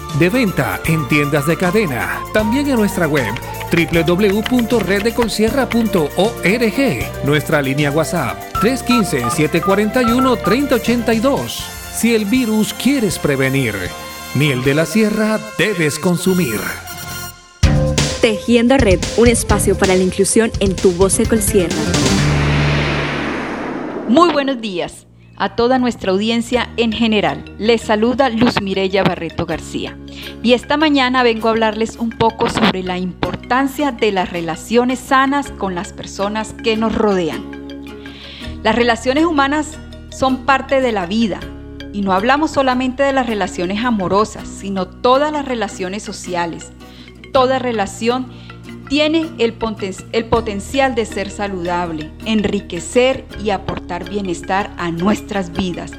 De venta en tiendas de cadena. También en nuestra web www.reddecolsierra.org. Nuestra línea WhatsApp 315-741-3082. Si el virus quieres prevenir, miel de la sierra debes consumir. Tejiendo Red, un espacio para la inclusión en tu voz Colsierra. Muy buenos días a toda nuestra audiencia en general. Les saluda Luz Mirella Barreto García. Y esta mañana vengo a hablarles un poco sobre la importancia de las relaciones sanas con las personas que nos rodean. Las relaciones humanas son parte de la vida y no hablamos solamente de las relaciones amorosas, sino todas las relaciones sociales. Toda relación tiene el, el, potencial de ser saludable, enriquecer y aportar bienestar a nuestras vidas.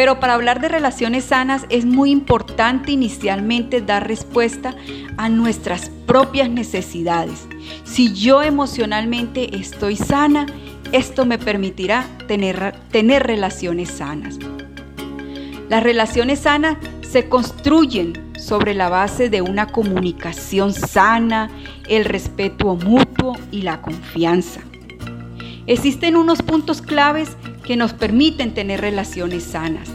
Pero para hablar de relaciones sanas es muy importante inicialmente dar respuesta a nuestras propias necesidades. Si yo emocionalmente estoy sana, esto me permitirá tener, tener relaciones sanas. Las relaciones sanas se construyen sobre la base de una comunicación sana, el respeto mutuo y la confianza. Existen unos puntos claves que nos permiten tener relaciones sanas.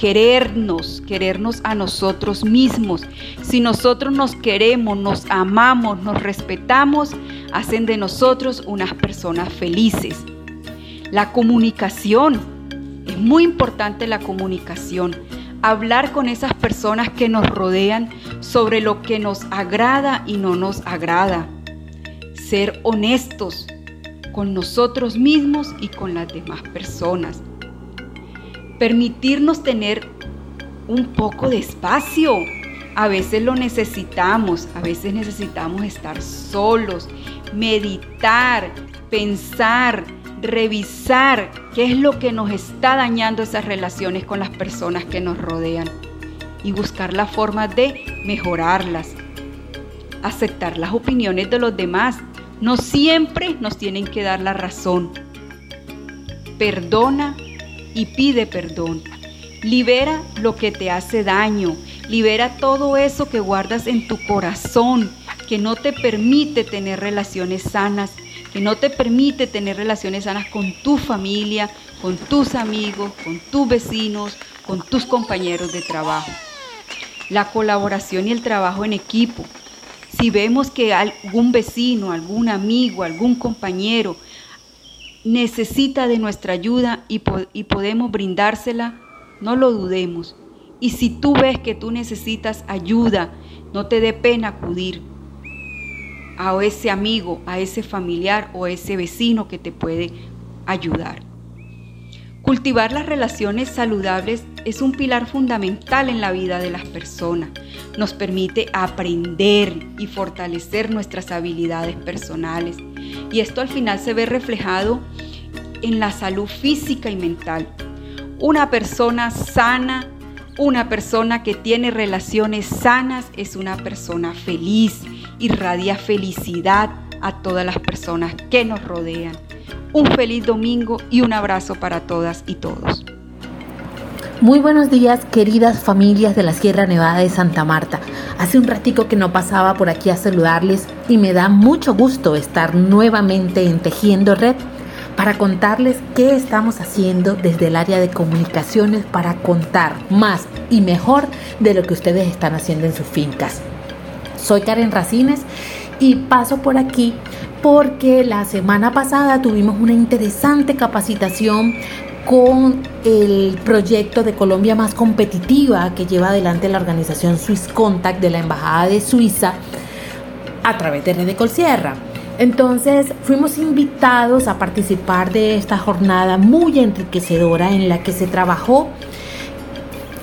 Querernos, querernos a nosotros mismos. Si nosotros nos queremos, nos amamos, nos respetamos, hacen de nosotros unas personas felices. La comunicación es muy importante la comunicación, hablar con esas personas que nos rodean sobre lo que nos agrada y no nos agrada. Ser honestos con nosotros mismos y con las demás personas. Permitirnos tener un poco de espacio. A veces lo necesitamos, a veces necesitamos estar solos, meditar, pensar, revisar qué es lo que nos está dañando esas relaciones con las personas que nos rodean y buscar la forma de mejorarlas. Aceptar las opiniones de los demás. No siempre nos tienen que dar la razón. Perdona y pide perdón. Libera lo que te hace daño. Libera todo eso que guardas en tu corazón, que no te permite tener relaciones sanas que no te permite tener relaciones sanas con tu familia, con tus amigos, con tus vecinos, con tus compañeros de trabajo. La colaboración y el trabajo en equipo. Si vemos que algún vecino, algún amigo, algún compañero necesita de nuestra ayuda y, podemos brindársela, no lo dudemos. Y si tú ves que tú necesitas ayuda, no te dé pena acudir a ese amigo, a ese familiar o a ese vecino que te puede ayudar. Cultivar las relaciones saludables es un pilar fundamental en la vida de las personas. Nos permite aprender y fortalecer nuestras habilidades personales. Y esto al final se ve reflejado en la salud física y mental. Una persona sana, una persona que tiene relaciones sanas es una persona feliz, irradia felicidad a todas las personas que nos rodean. Un feliz domingo y un abrazo para todas y todos. Muy buenos días, queridas familias de la Sierra Nevada de Santa Marta. Hace un ratico que no pasaba por aquí a saludarles y me da mucho gusto estar nuevamente en Tejiendo Red para contarles qué estamos haciendo desde el área de comunicaciones para contar más y mejor de lo que ustedes están haciendo en sus fincas. Soy Karen Racines y paso por aquí porque la semana pasada tuvimos una interesante capacitación con el proyecto de Colombia más competitiva que lleva adelante la organización Swiss Contact de la Embajada de Suiza a través de Red Colsierra. Entonces fuimos invitados a participar de esta jornada muy enriquecedora en la que se trabajó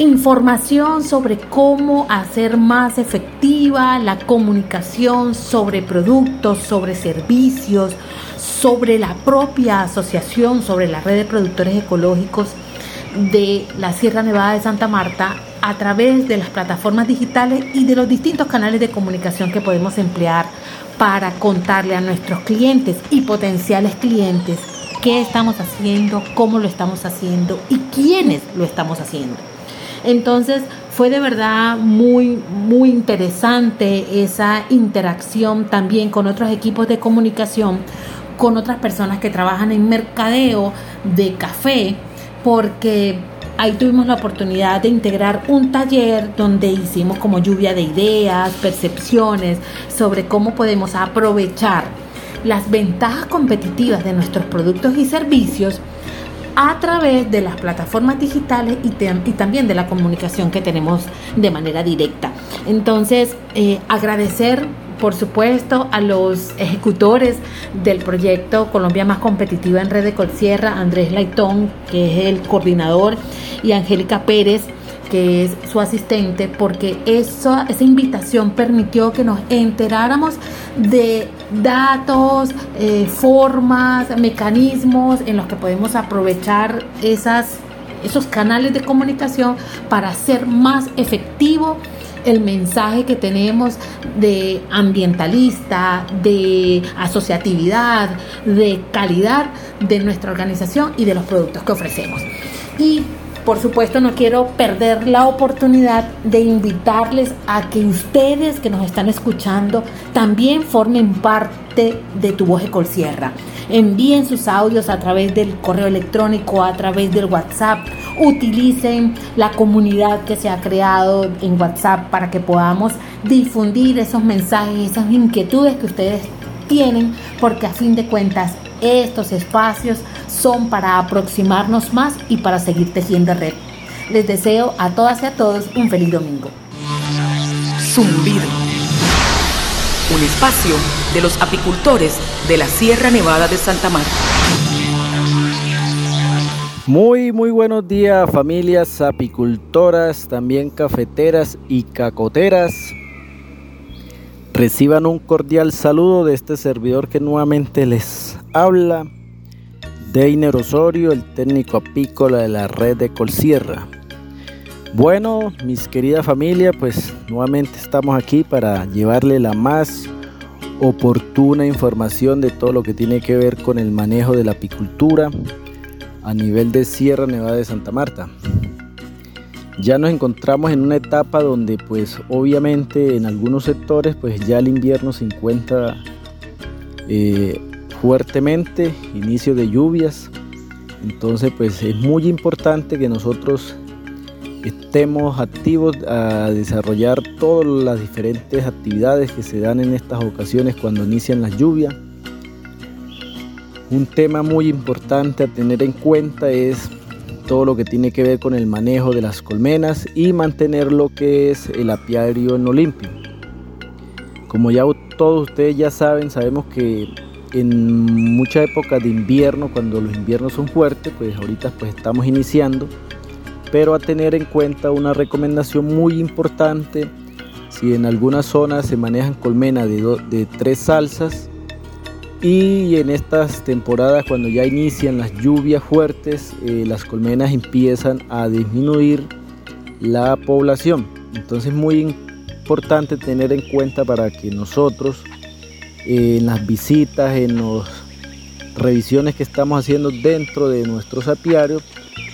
información sobre cómo hacer más efectiva la comunicación sobre productos, sobre servicios, sobre la propia asociación, sobre la red de productores ecológicos de la Sierra Nevada de Santa Marta a través de las plataformas digitales y de los distintos canales de comunicación que podemos emplear para contarle a nuestros clientes y potenciales clientes qué estamos haciendo, cómo lo estamos haciendo y quiénes lo estamos haciendo. Entonces fue de verdad muy, muy interesante esa interacción también con otros equipos de comunicación, con otras personas que trabajan en mercadeo de café, porque ahí tuvimos la oportunidad de integrar un taller donde hicimos como lluvia de ideas, percepciones sobre cómo podemos aprovechar las ventajas competitivas de nuestros productos y servicios a través de las plataformas digitales y, también de la comunicación que tenemos de manera directa. Entonces, eh, agradecer por supuesto, a los ejecutores del proyecto Colombia Más Competitiva en Red de Colsierra, Andrés Laitón, que es el coordinador, y Angélica Pérez, que es su asistente, porque esa invitación permitió que nos enteráramos de datos, eh, formas, mecanismos en los que podemos aprovechar esas, esos canales de comunicación para hacer más efectivo el mensaje que tenemos de ambientalista, de asociatividad, de calidad de nuestra organización y de los productos que ofrecemos. Y por supuesto, no quiero perder la oportunidad de invitarles a que ustedes que nos están escuchando también formen parte de Tu Voz Sierra. Envíen sus audios a través del correo electrónico, a través del WhatsApp. Utilicen la comunidad que se ha creado en WhatsApp para que podamos difundir esos mensajes, esas inquietudes que ustedes tienen, porque a fin de cuentas estos espacios son para aproximarnos más y para seguir tejiendo red. Les deseo a todas y a todos un feliz domingo. Zumbido. Un espacio de los apicultores de la Sierra Nevada de Santa Marta. Muy, muy buenos días familias apicultoras, también cafeteras y cacoteras. Reciban un cordial saludo de este servidor que nuevamente les habla Deiner Osorio, el técnico apícola de la red de Colsierra. Bueno, mis querida familia, pues nuevamente estamos aquí para llevarle la más oportuna información de todo lo que tiene que ver con el manejo de la apicultura a nivel de Sierra Nevada de Santa Marta. Ya nos encontramos en una etapa donde pues obviamente en algunos sectores pues ya el invierno se encuentra eh, fuertemente, inicio de lluvias. Entonces pues es muy importante que nosotros estemos activos a desarrollar todas las diferentes actividades que se dan en estas ocasiones cuando inician las lluvias. Un tema muy importante a tener en cuenta es todo lo que tiene que ver con el manejo de las colmenas y mantener lo que es el apiario en lo limpio. Como ya todos ustedes ya saben, sabemos que en mucha época de invierno, cuando los inviernos son fuertes, pues ahorita pues estamos iniciando, pero a tener en cuenta una recomendación muy importante, si en algunas zonas se manejan colmenas de, tres salsas, y en estas temporadas cuando ya inician las lluvias fuertes, eh, las colmenas empiezan a disminuir la población. Entonces muy importante tener en cuenta para que nosotros en las visitas, en las revisiones que estamos haciendo dentro de nuestros apiarios,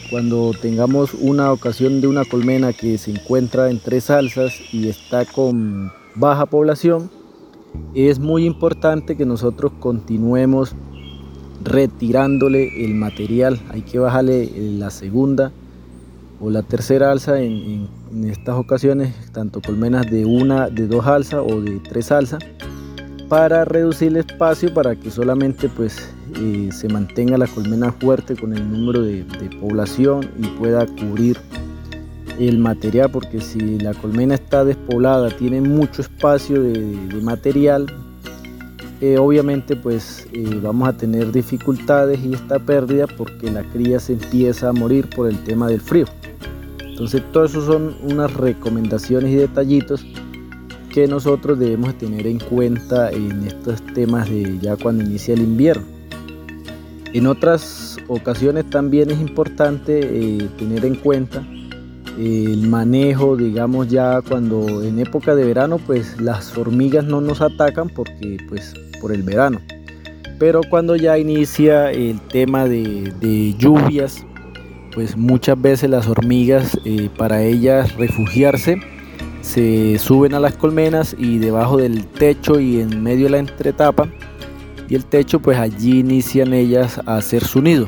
cuando tengamos una ocasión de una colmena que se encuentra en tres alzas y está con baja población, es muy importante que nosotros continuemos retirándole el material. Hay que bajarle la segunda o la tercera alza en, en estas ocasiones, tanto colmenas de una, de dos alzas o de tres alzas para reducir el espacio para que solamente pues eh, se mantenga la colmena fuerte con el número de, población y pueda cubrir el material porque si la colmena está despoblada tiene mucho espacio de, material eh, obviamente pues eh, vamos a tener dificultades y esta pérdida porque la cría se empieza a morir por el tema del frío. Entonces todo eso son unas recomendaciones y detallitos nosotros debemos tener en cuenta en estos temas de ya cuando inicia el invierno. En otras ocasiones también es importante eh, tener en cuenta el manejo, digamos ya cuando en época de verano pues las hormigas no nos atacan porque pues por el verano. Pero cuando ya inicia el tema de, lluvias, pues muchas veces las hormigas eh, para ellas refugiarse se suben a las colmenas y debajo del techo y en medio de la entretapa y el techo pues allí inician ellas a hacer su nido.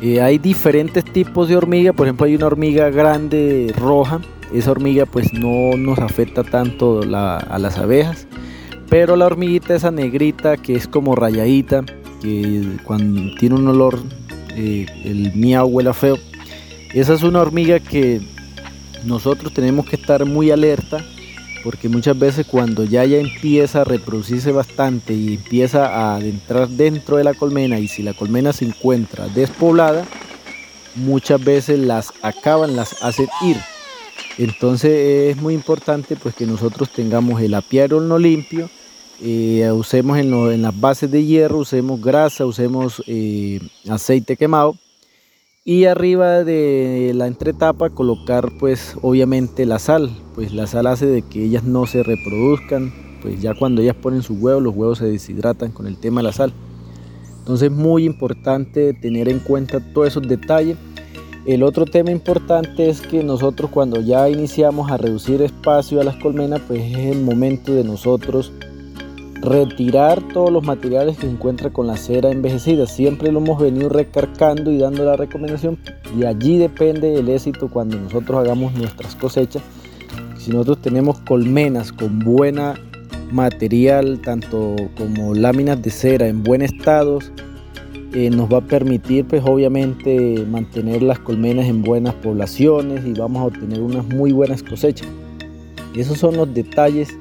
Eh, hay diferentes tipos de hormiga, por ejemplo hay una hormiga grande roja, esa hormiga pues no nos afecta tanto a las abejas, pero la hormiguita esa negrita que es como rayadita, que cuando tiene un olor, eh, el miau huele feo, esa es una hormiga que nosotros tenemos que estar muy alerta porque muchas veces cuando ya ya empieza a reproducirse bastante y empieza a adentrar dentro de la colmena y si la colmena se encuentra despoblada, muchas veces las acaban, las hacen ir. Entonces es muy importante pues que nosotros tengamos el apiario no limpio, eh, usemos en, las bases de hierro, usemos grasa, usemos eh, aceite quemado y arriba de la entretapa colocar pues obviamente la sal pues la sal hace de que ellas no se reproduzcan pues ya cuando ellas ponen sus huevos los huevos se deshidratan con el tema de la sal. Entonces muy importante tener en cuenta todos esos detalles. El otro tema importante es que nosotros cuando ya iniciamos a reducir espacio a las colmenas pues es el momento de nosotros retirar todos los materiales que se encuentra con la cera envejecida. Siempre lo hemos venido recargando y dando la recomendación y allí depende el éxito cuando nosotros hagamos nuestras cosechas. Si nosotros tenemos colmenas con buena material, tanto como láminas de cera en buen estado, eh, nos va a permitir pues obviamente mantener las colmenas en buenas poblaciones y vamos a obtener unas muy buenas cosechas. esos son los detalles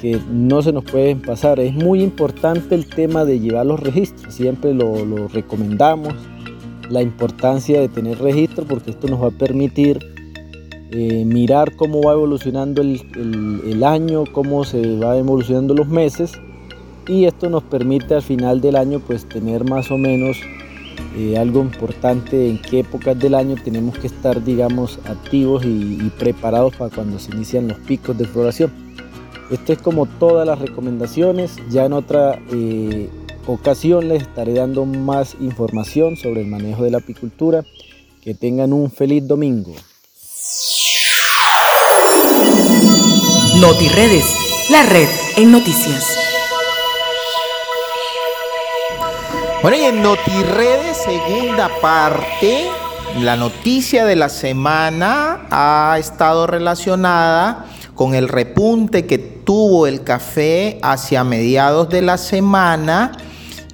que no se nos pueden pasar. Es muy importante el tema de llevar los registros, siempre lo, recomendamos, la importancia de tener registro porque esto nos va a permitir eh, mirar cómo va evolucionando el, año, cómo se va evolucionando los meses y esto nos permite al final del año pues tener más o menos eh, algo importante en qué épocas del año tenemos que estar digamos activos y, y preparados para cuando se inician los picos de floración. Esto es como todas las recomendaciones. Ya en otra eh, ocasión les estaré dando más información sobre el manejo de la apicultura. Que tengan un feliz domingo. NotiRedes, la red en noticias. Bueno, y en NotiRedes, segunda parte, la noticia de la semana ha estado relacionada con el repunte que tuvo el café hacia mediados de la semana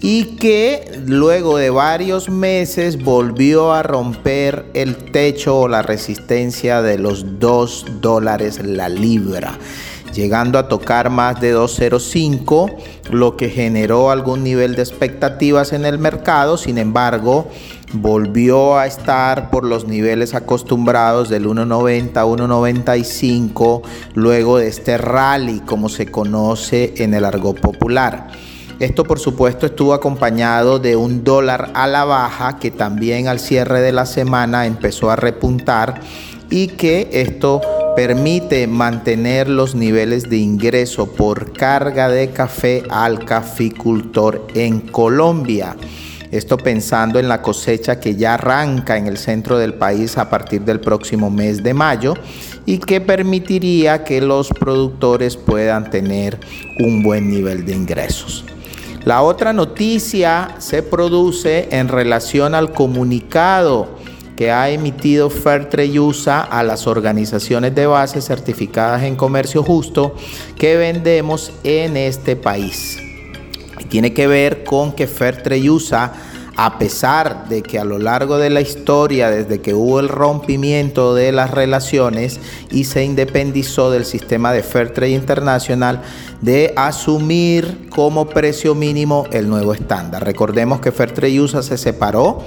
y que luego de varios meses volvió a romper el techo o la resistencia de los 2 dólares la libra llegando a tocar más de 2.05, lo que generó algún nivel de expectativas en el mercado. Sin embargo, volvió a estar por los niveles acostumbrados del 1.90 1.95 luego de este rally como se conoce en el argot popular. Esto por supuesto estuvo acompañado de un dólar a la baja que también al cierre de la semana empezó a repuntar y que esto permite mantener los niveles de ingreso por carga de café al caficultor en Colombia. Esto pensando en la cosecha que ya arranca en el centro del país a partir del próximo mes de mayo y que permitiría que los productores puedan tener un buen nivel de ingresos. La otra noticia se produce en relación al comunicado que ha emitido Fairtrade USA a las organizaciones de base certificadas en comercio justo que vendemos en este país. Tiene que ver con que Fairtrade USA a pesar de que a lo largo de la historia, desde que hubo el rompimiento de las relaciones y se independizó del sistema de Fair Trade Internacional, de asumir como precio mínimo el nuevo estándar. Recordemos que Fair Trade USA se separó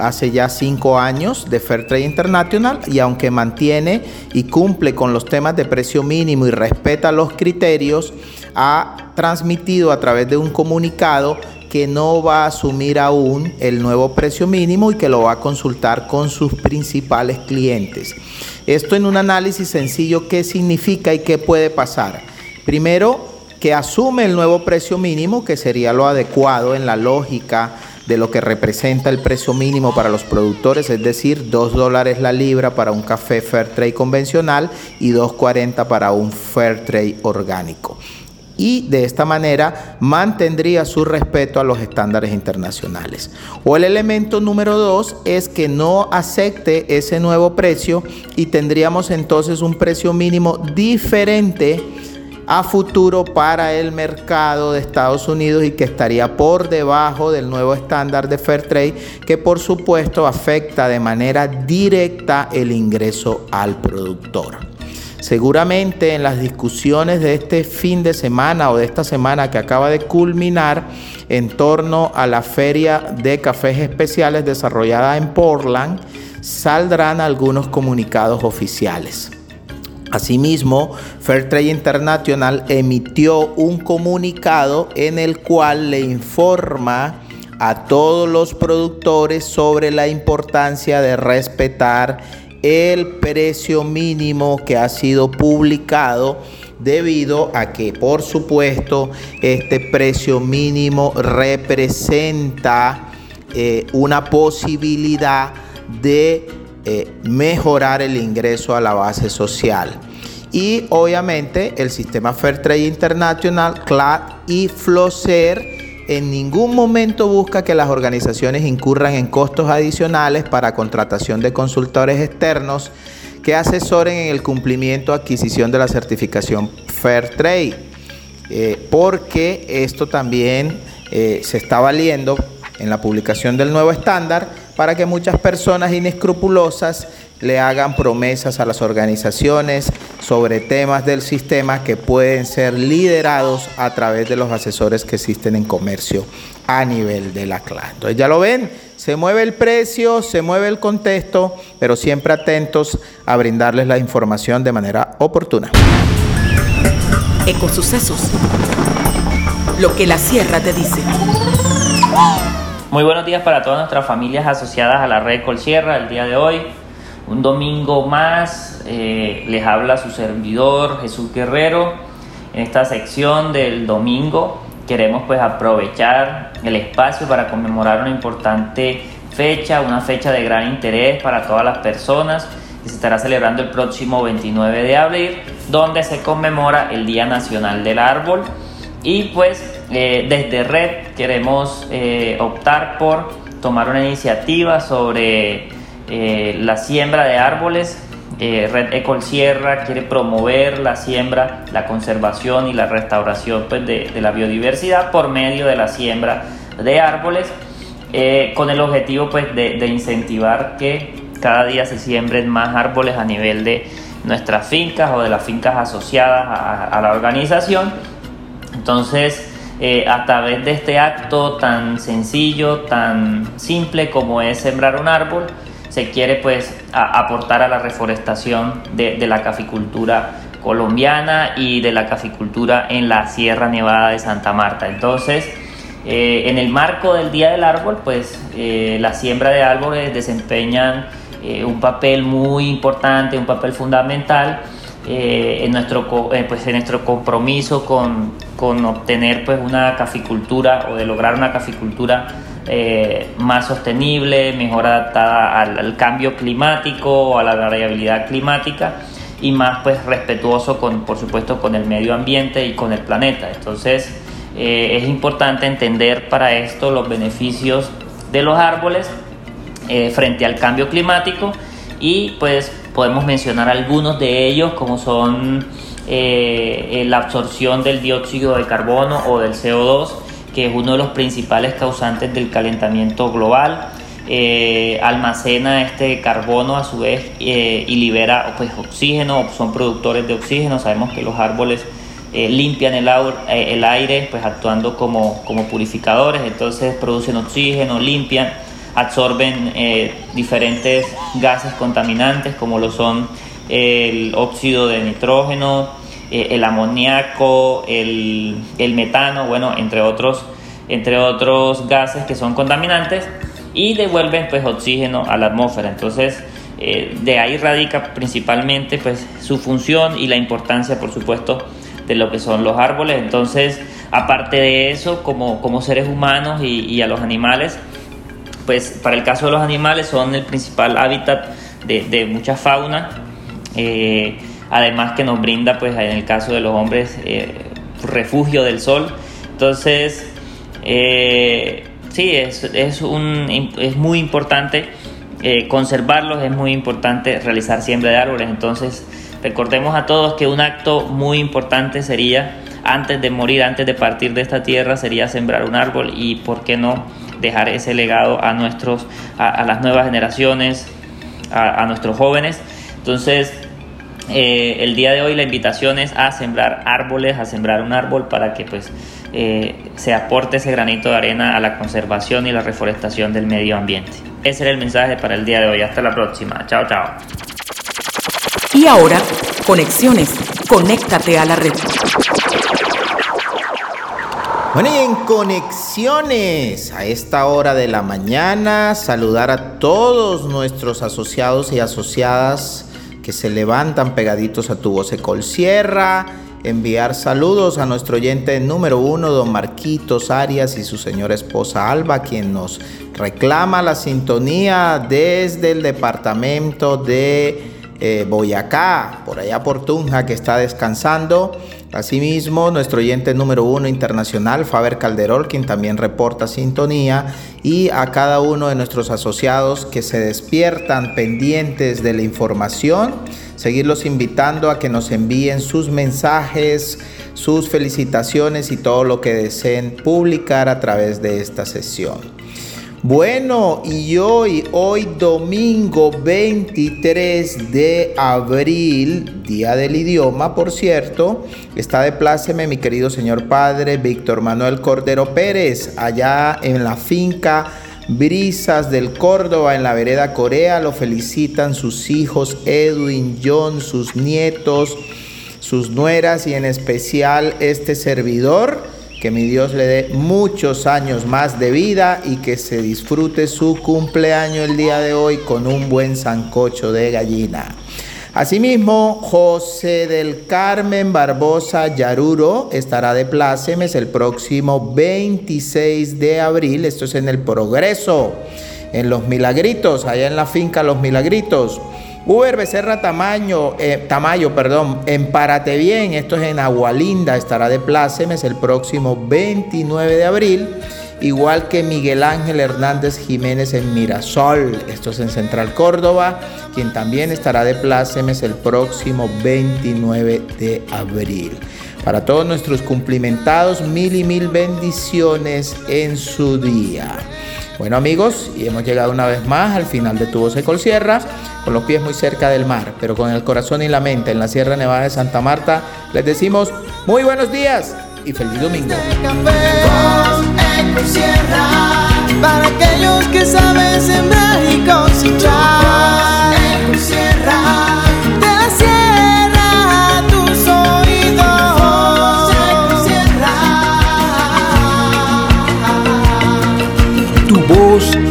hace ya cinco años de Fair Trade International y aunque mantiene y cumple con los temas de precio mínimo y respeta los criterios, ha transmitido a través de un comunicado que no va a asumir aún el nuevo precio mínimo y que lo va a consultar con sus principales clientes. Esto en un análisis sencillo, ¿qué significa y qué puede pasar? Primero, que asume el nuevo precio mínimo, que sería lo adecuado en la lógica de lo que representa el precio mínimo para los productores, es decir, 2 dólares la libra para un café fair trade convencional y 2.40 para un fair trade orgánico y de esta manera mantendría su respeto a los estándares internacionales. O el elemento número dos es que no acepte ese nuevo precio y tendríamos entonces un precio mínimo diferente a futuro para el mercado de Estados Unidos y que estaría por debajo del nuevo estándar de Fair Trade que por supuesto afecta de manera directa el ingreso al productor. Seguramente en las discusiones de este fin de semana o de esta semana que acaba de culminar en torno a la feria de cafés especiales desarrollada en Portland, saldrán algunos comunicados oficiales. Asimismo, Fairtrade International emitió un comunicado en el cual le informa a todos los productores sobre la importancia de respetar el precio mínimo que ha sido publicado debido a que por supuesto este precio mínimo representa eh, una posibilidad de eh, mejorar el ingreso a la base social. Y obviamente el sistema Fair Trade International, CLAD y FLOSER en ningún momento busca que las organizaciones incurran en costos adicionales para contratación de consultores externos que asesoren en el cumplimiento o adquisición de la certificación Fair Trade, eh, porque esto también eh, se está valiendo en la publicación del nuevo estándar para que muchas personas inescrupulosas le hagan promesas a las organizaciones sobre temas del sistema que pueden ser liderados a través de los asesores que existen en comercio a nivel de la clase. Entonces ya lo ven, se mueve el precio, se mueve el contexto, pero siempre atentos a brindarles la información de manera oportuna. Ecosucesos. Lo que la sierra te dice. Muy buenos días para todas nuestras familias asociadas a la red Colsierra el día de hoy. Un domingo más eh, les habla su servidor Jesús Guerrero. En esta sección del domingo queremos pues aprovechar el espacio para conmemorar una importante fecha, una fecha de gran interés para todas las personas que se estará celebrando el próximo 29 de abril, donde se conmemora el Día Nacional del Árbol. Y pues eh, desde Red queremos eh, optar por tomar una iniciativa sobre eh, la siembra de árboles. Red Ecol Sierra quiere promover la siembra, la conservación y la restauración pues, de, la biodiversidad por medio de la siembra de árboles, con el objetivo pues, de, incentivar que cada día se siembren más árboles a nivel de nuestras fincas o de las fincas asociadas a, la organización. Entonces, a través de este acto tan sencillo, tan simple como es sembrar un árbol, se quiere pues aportar a la reforestación de, la caficultura colombiana y de la caficultura en la Sierra Nevada de Santa Marta. Entonces, eh, en el marco del Día del Árbol, pues eh, la siembra de árboles desempeñan eh, un papel muy importante, un papel fundamental en, nuestro, pues, en nuestro compromiso con, con obtener pues, una caficultura o de lograr una caficultura eh, más sostenible, mejor adaptada al, cambio climático, a la variabilidad climática y más pues respetuoso con, por supuesto, con el medio ambiente y con el planeta. Entonces eh, es importante entender para esto los beneficios de los árboles eh, frente al cambio climático y pues podemos mencionar algunos de ellos como son eh, la absorción del dióxido de carbono o del CO2 que es uno de los principales causantes del calentamiento global. Eh, almacena este carbono a su vez eh, y libera pues, oxígeno, son productores de oxígeno. Sabemos que los árboles eh, limpian el, el, aire pues, actuando como, como, purificadores, entonces producen oxígeno, limpian, absorben diferentes gases contaminantes como lo son el óxido de nitrógeno, el amoníaco, el, el metano, bueno, entre otros, entre otros gases que son contaminantes y devuelven pues oxígeno a la atmósfera. Entonces, eh, de ahí radica principalmente pues su función y la importancia, por supuesto, de lo que son los árboles. Entonces, aparte de eso, como, como seres humanos y, a los animales, pues para el caso de los animales son el principal hábitat de, mucha fauna. Eh, además que nos brinda pues en el caso de los hombres eh, refugio del sol. Entonces, sí, es, es, un, es muy importante eh, conservarlos, es muy importante realizar siembra de árboles. Entonces, recordemos a todos que un acto muy importante sería, antes de morir, antes de partir de esta tierra, sería sembrar un árbol y, ¿por qué no?, dejar ese legado a, nuestros, a, las nuevas generaciones, a, nuestros jóvenes. Entonces, eh, el día de hoy la invitación es a sembrar árboles, a sembrar un árbol para que pues eh, se aporte ese granito de arena a la conservación y la reforestación del medio ambiente. Ese era el mensaje para el día de hoy. Hasta la próxima. Chao, chao. Y ahora, conexiones. Conéctate a la red. Bueno, y en conexiones a esta hora de la mañana, saludar a todos nuestros asociados y asociadas que se levantan pegaditos a tu voz Ecol Sierra. Enviar saludos a nuestro oyente número uno, don Marquitos Arias y su señora esposa Alba, quien nos reclama la sintonía desde el departamento de eh, Boyacá, por allá por Tunja, que está descansando. Asimismo, nuestro oyente número uno internacional, Faber Calderol, quien también reporta sintonía, y a cada uno de nuestros asociados que se despiertan pendientes de la información seguirlos invitando a que nos envíen sus mensajes, sus felicitaciones y todo lo que deseen publicar a través de esta sesión. Bueno, y hoy, hoy domingo 23 de abril, día del idioma, por cierto, está de pláceme mi querido señor padre Víctor Manuel Cordero Pérez, allá en la finca Brisas del Córdoba en la vereda Corea lo felicitan sus hijos Edwin, John, sus nietos, sus nueras y en especial este servidor. Que mi Dios le dé muchos años más de vida y que se disfrute su cumpleaños el día de hoy con un buen sancocho de gallina. Asimismo, José del Carmen Barbosa Yaruro estará de plácemes el próximo 26 de abril. Esto es en el Progreso, en Los Milagritos, allá en la finca Los Milagritos. Uber Becerra Tamaño, eh, Tamayo, perdón, en Párate Bien, esto es en Agualinda, estará de plácemes el próximo 29 de abril igual que Miguel Ángel Hernández Jiménez en Mirasol, esto es en Central Córdoba, quien también estará de plácemes el próximo 29 de abril. Para todos nuestros cumplimentados, mil y mil bendiciones en su día. Bueno amigos, y hemos llegado una vez más al final de Tu Voz Sierra, con los pies muy cerca del mar, pero con el corazón y la mente en la Sierra Nevada de Santa Marta, les decimos muy buenos días y feliz domingo. para aquellos que saben sembrar y cosechar.